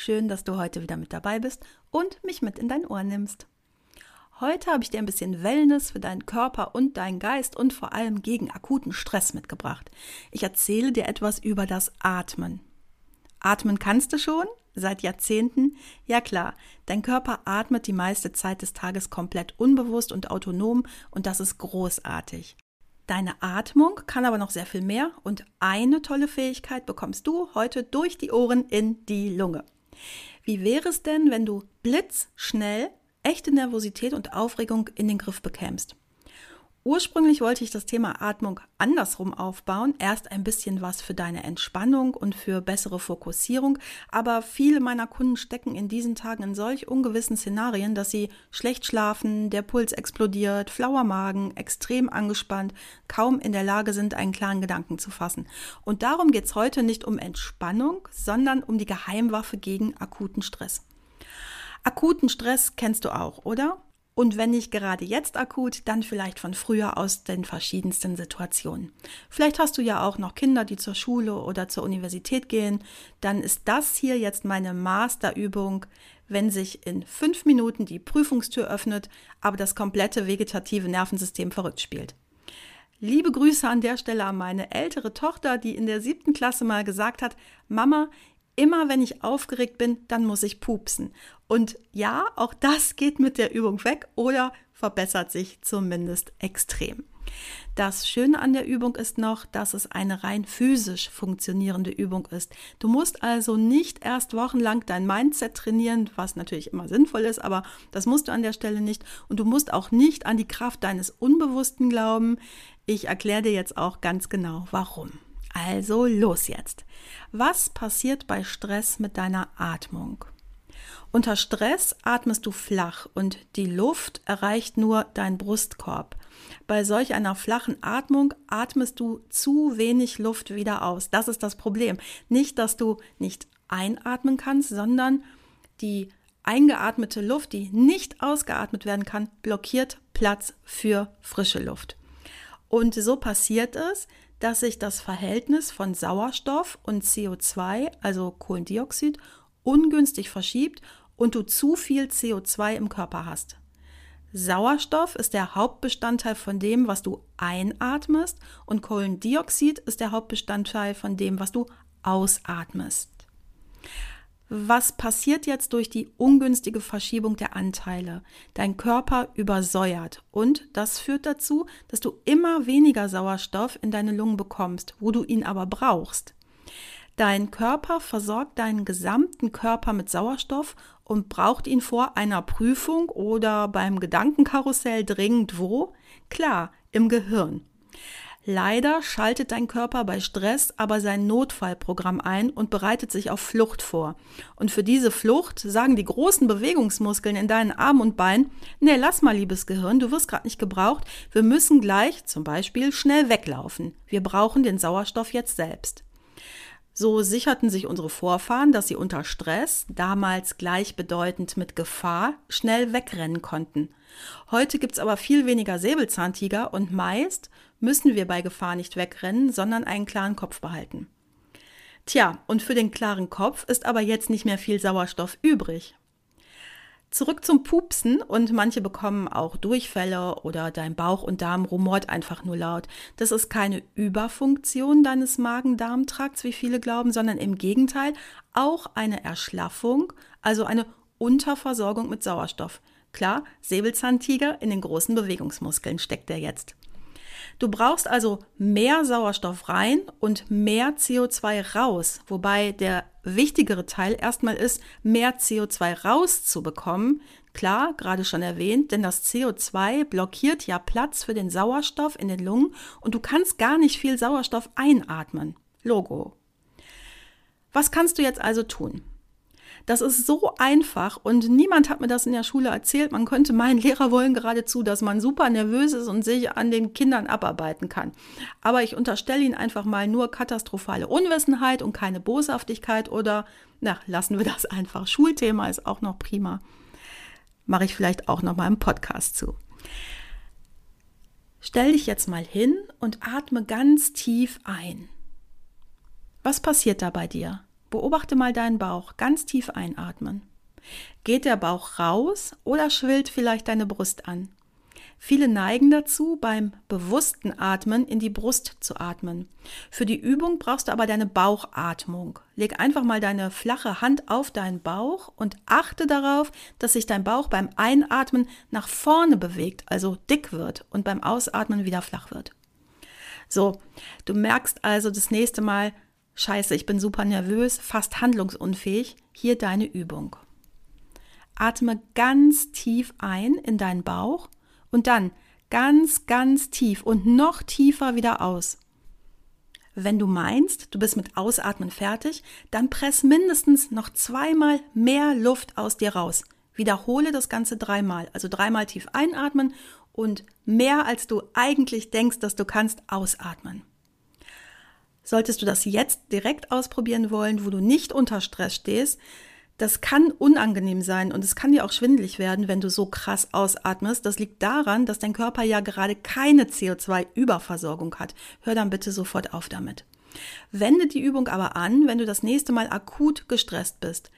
Schön, dass du heute wieder mit dabei bist und mich mit in dein Ohr nimmst. Heute habe ich dir ein bisschen Wellness für deinen Körper und deinen Geist und vor allem gegen akuten Stress mitgebracht. Ich erzähle dir etwas über das Atmen. Atmen kannst du schon? Seit Jahrzehnten? Ja klar, dein Körper atmet die meiste Zeit des Tages komplett unbewusst und autonom und das ist großartig. Deine Atmung kann aber noch sehr viel mehr und eine tolle Fähigkeit bekommst du heute durch die Ohren in die Lunge. Wie wäre es denn, wenn du blitzschnell echte Nervosität und Aufregung in den Griff bekämst? Ursprünglich wollte ich das Thema Atmung andersrum aufbauen. Erst ein bisschen was für deine Entspannung und für bessere Fokussierung. Aber viele meiner Kunden stecken in diesen Tagen in solch ungewissen Szenarien, dass sie schlecht schlafen, der Puls explodiert, flauer Magen, extrem angespannt, kaum in der Lage sind, einen klaren Gedanken zu fassen. Und darum geht es heute nicht um Entspannung, sondern um die Geheimwaffe gegen akuten Stress. Akuten Stress kennst du auch, oder? Und wenn nicht gerade jetzt akut, dann vielleicht von früher aus den verschiedensten Situationen. Vielleicht hast du ja auch noch Kinder, die zur Schule oder zur Universität gehen. Dann ist das hier jetzt meine Masterübung, wenn sich in fünf Minuten die Prüfungstür öffnet, aber das komplette vegetative Nervensystem verrückt spielt. Liebe Grüße an der Stelle an meine ältere Tochter, die in der siebten Klasse mal gesagt hat, Mama, immer wenn ich aufgeregt bin, dann muss ich pupsen. Und ja, auch das geht mit der Übung weg oder verbessert sich zumindest extrem. Das Schöne an der Übung ist noch, dass es eine rein physisch funktionierende Übung ist. Du musst also nicht erst wochenlang dein Mindset trainieren, was natürlich immer sinnvoll ist, aber das musst du an der Stelle nicht. Und du musst auch nicht an die Kraft deines Unbewussten glauben. Ich erkläre dir jetzt auch ganz genau, warum. Also los jetzt. Was passiert bei Stress mit deiner Atmung? Unter Stress atmest du flach und die Luft erreicht nur dein Brustkorb. Bei solch einer flachen Atmung atmest du zu wenig Luft wieder aus. Das ist das Problem. Nicht, dass du nicht einatmen kannst, sondern die eingeatmete Luft, die nicht ausgeatmet werden kann, blockiert Platz für frische Luft. Und so passiert es, dass sich das Verhältnis von Sauerstoff und CO2, also Kohlendioxid, ungünstig verschiebt und du zu viel CO2 im Körper hast. Sauerstoff ist der Hauptbestandteil von dem, was du einatmest und Kohlendioxid ist der Hauptbestandteil von dem, was du ausatmest. Was passiert jetzt durch die ungünstige Verschiebung der Anteile? Dein Körper übersäuert und das führt dazu, dass du immer weniger Sauerstoff in deine Lungen bekommst, wo du ihn aber brauchst. Dein Körper versorgt deinen gesamten Körper mit Sauerstoff und braucht ihn vor einer Prüfung oder beim Gedankenkarussell dringend wo? Klar, im Gehirn. Leider schaltet dein Körper bei Stress aber sein Notfallprogramm ein und bereitet sich auf Flucht vor. Und für diese Flucht sagen die großen Bewegungsmuskeln in deinen Armen und Beinen, nee, lass mal, liebes Gehirn, du wirst gerade nicht gebraucht, wir müssen gleich zum Beispiel schnell weglaufen. Wir brauchen den Sauerstoff jetzt selbst. So sicherten sich unsere Vorfahren, dass sie unter Stress, damals gleichbedeutend mit Gefahr, schnell wegrennen konnten. Heute gibt's aber viel weniger Säbelzahntiger und meist müssen wir bei Gefahr nicht wegrennen, sondern einen klaren Kopf behalten. Tja, und für den klaren Kopf ist aber jetzt nicht mehr viel Sauerstoff übrig. Zurück zum Pupsen und manche bekommen auch Durchfälle oder dein Bauch und Darm rumort einfach nur laut. Das ist keine Überfunktion deines Magen-Darm-Trakts, wie viele glauben, sondern im Gegenteil auch eine Erschlaffung, also eine Unterversorgung mit Sauerstoff. Klar, Säbelzahntiger in den großen Bewegungsmuskeln steckt er jetzt. Du brauchst also mehr Sauerstoff rein und mehr CO2 raus, wobei der wichtigere Teil erstmal ist, mehr CO2 rauszubekommen. Klar, gerade schon erwähnt, denn das CO2 blockiert ja Platz für den Sauerstoff in den Lungen und du kannst gar nicht viel Sauerstoff einatmen. Logo. Was kannst du jetzt also tun? Das ist so einfach und niemand hat mir das in der Schule erzählt. Man könnte meinen, Lehrer wollen geradezu, dass man super nervös ist und sich an den Kindern abarbeiten kann. Aber ich unterstelle ihnen einfach mal nur katastrophale Unwissenheit und keine Boshaftigkeit oder, na, lassen wir das einfach. Schulthema ist auch noch prima. Mache ich vielleicht auch noch mal im Podcast zu. Stell dich jetzt mal hin und atme ganz tief ein. Was passiert da bei dir? Beobachte mal deinen Bauch, ganz tief einatmen. Geht der Bauch raus oder schwillt vielleicht deine Brust an? Viele neigen dazu, beim bewussten Atmen in die Brust zu atmen. Für die Übung brauchst du aber deine Bauchatmung. Leg einfach mal deine flache Hand auf deinen Bauch und achte darauf, dass sich dein Bauch beim Einatmen nach vorne bewegt, also dick wird und beim Ausatmen wieder flach wird. So, du merkst also das nächste Mal, scheiße, ich bin super nervös, fast handlungsunfähig. Hier deine Übung. Atme ganz tief ein in deinen Bauch und dann ganz, ganz tief und noch tiefer wieder aus. Wenn du meinst, du bist mit Ausatmen fertig, dann press mindestens noch zweimal mehr Luft aus dir raus. Wiederhole das Ganze dreimal. Also dreimal tief einatmen und mehr als du eigentlich denkst, dass du kannst, ausatmen. Solltest du das jetzt direkt ausprobieren wollen, wo du nicht unter Stress stehst, das kann unangenehm sein und es kann dir auch schwindlig werden, wenn du so krass ausatmest. Das liegt daran, dass dein Körper ja gerade keine CO2-Überversorgung hat. Hör dann bitte sofort auf damit. Wende die Übung aber an, wenn du das nächste Mal akut gestresst bist.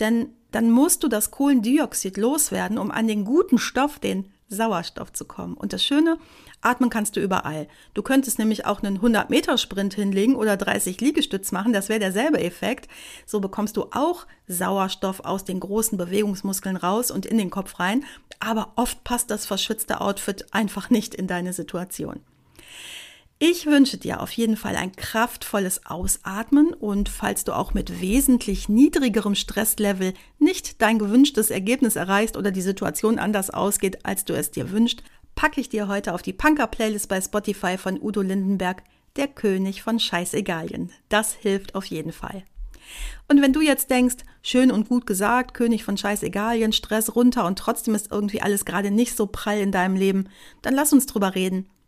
Denn dann musst du das Kohlendioxid loswerden, um an den guten Stoff, den Sauerstoff zu kommen. Und das Schöne, atmen kannst du überall. Du könntest nämlich auch einen 100-Meter-Sprint hinlegen oder 30 Liegestütz machen, das wäre derselbe Effekt. So bekommst du auch Sauerstoff aus den großen Bewegungsmuskeln raus und in den Kopf rein. Aber oft passt das verschwitzte Outfit einfach nicht in deine Situation. Ich wünsche dir auf jeden Fall ein kraftvolles Ausatmen und falls du auch mit wesentlich niedrigerem Stresslevel nicht dein gewünschtes Ergebnis erreichst oder die Situation anders ausgeht, als du es dir wünschst, packe ich dir heute auf die Punker-Playlist bei Spotify von Udo Lindenberg, der König von Scheißegalien. Das hilft auf jeden Fall. Und wenn du jetzt denkst, schön und gut gesagt, König von Scheißegalien, Stress runter und trotzdem ist irgendwie alles gerade nicht so prall in deinem Leben, dann lass uns drüber reden.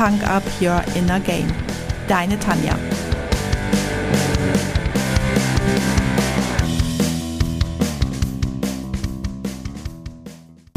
Punk Up Your Inner Game. Deine Tanja.